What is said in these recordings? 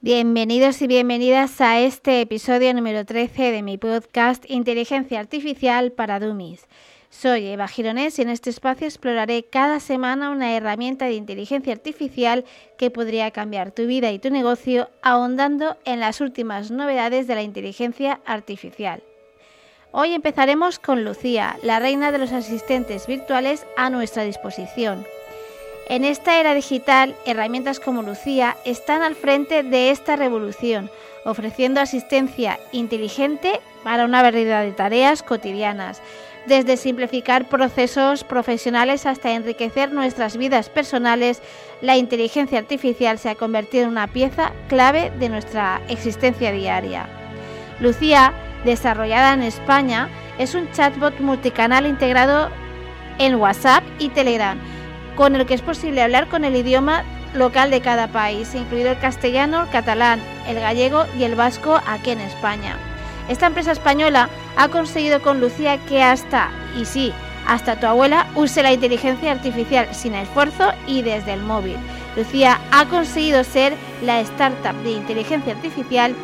Bienvenidos y bienvenidas a este episodio número 13 de mi podcast Inteligencia Artificial para Dummies. Soy Eva Gironés y en este espacio exploraré cada semana una herramienta de inteligencia artificial que podría cambiar tu vida y tu negocio ahondando en las últimas novedades de la inteligencia artificial. Hoy empezaremos con Lucía, la reina de los asistentes virtuales a nuestra disposición. En esta era digital, herramientas como Lucía están al frente de esta revolución, ofreciendo asistencia inteligente para una variedad de tareas cotidianas, desde simplificar procesos profesionales hasta enriquecer nuestras vidas personales, la inteligencia artificial se ha convertido en una pieza clave de nuestra existencia diaria. Lucía, desarrollada en España, es un chatbot multicanal integrado en WhatsApp y Telegram, con el que es posible hablar con el idioma local de cada país, incluido el castellano, el catalán, el gallego y el vasco aquí en España. Esta empresa española ha conseguido con Lucía que hasta, y sí, hasta tu abuela use la inteligencia artificial sin esfuerzo y desde el móvil. Lucía ha conseguido ser la startup de inteligencia artificial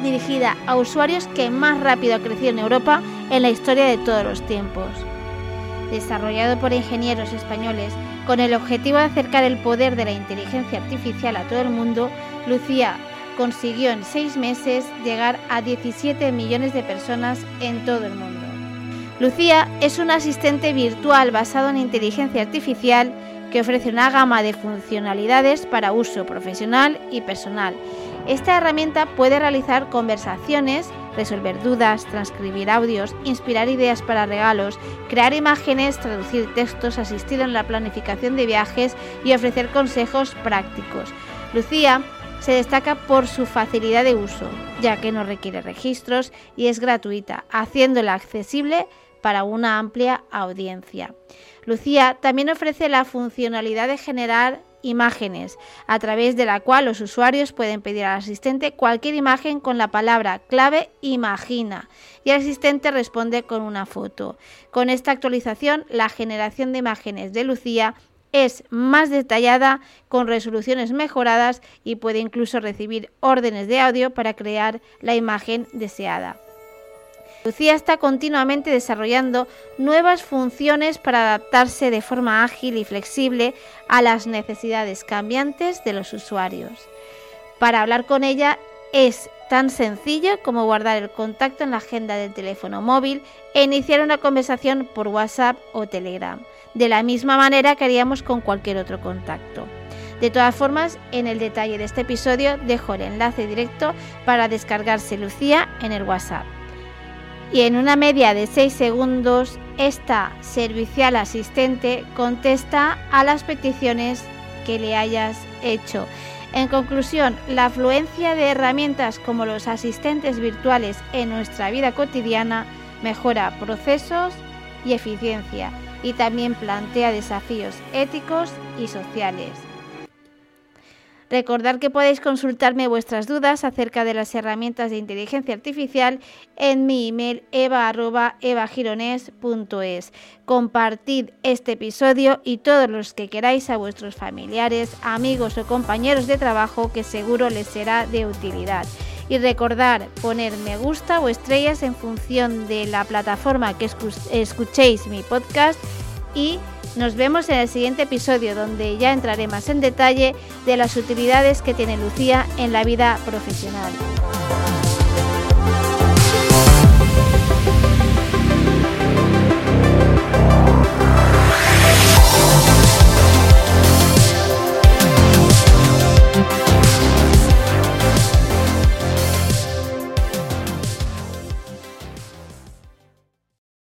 dirigida a usuarios que más rápido ha crecido en Europa en la historia de todos los tiempos. Desarrollado por ingenieros españoles con el objetivo de acercar el poder de la inteligencia artificial a todo el mundo, Lucía consiguió en seis meses llegar a 17 millones de personas en todo el mundo. Lucía es un asistente virtual basado en inteligencia artificial que ofrece una gama de funcionalidades para uso profesional y personal. Esta herramienta puede realizar conversaciones, resolver dudas, transcribir audios, inspirar ideas para regalos, crear imágenes, traducir textos, asistir en la planificación de viajes y ofrecer consejos prácticos. Lucía se destaca por su facilidad de uso, ya que no requiere registros y es gratuita, haciéndola accesible para una amplia audiencia. Lucía también ofrece la funcionalidad de generar imágenes, a través de la cual los usuarios pueden pedir al asistente cualquier imagen con la palabra clave imagina y el asistente responde con una foto. Con esta actualización, la generación de imágenes de Lucía es más detallada, con resoluciones mejoradas y puede incluso recibir órdenes de audio para crear la imagen deseada. Lucía está continuamente desarrollando nuevas funciones para adaptarse de forma ágil y flexible a las necesidades cambiantes de los usuarios. Para hablar con ella es tan sencillo como guardar el contacto en la agenda del teléfono móvil e iniciar una conversación por WhatsApp o Telegram de la misma manera que haríamos con cualquier otro contacto. De todas formas, en el detalle de este episodio dejo el enlace directo para descargarse Lucía en el WhatsApp. Y en una media de 6 segundos, esta servicial asistente contesta a las peticiones que le hayas hecho. En conclusión, la afluencia de herramientas como los asistentes virtuales en nuestra vida cotidiana mejora procesos y eficiencia y también plantea desafíos éticos y sociales. Recordad que podéis consultarme vuestras dudas acerca de las herramientas de inteligencia artificial en mi email eva.evagirones.es. Compartid este episodio y todos los que queráis a vuestros familiares, amigos o compañeros de trabajo que seguro les será de utilidad y recordar poner me gusta o estrellas en función de la plataforma que escuchéis mi podcast y nos vemos en el siguiente episodio donde ya entraré más en detalle de las utilidades que tiene Lucía en la vida profesional.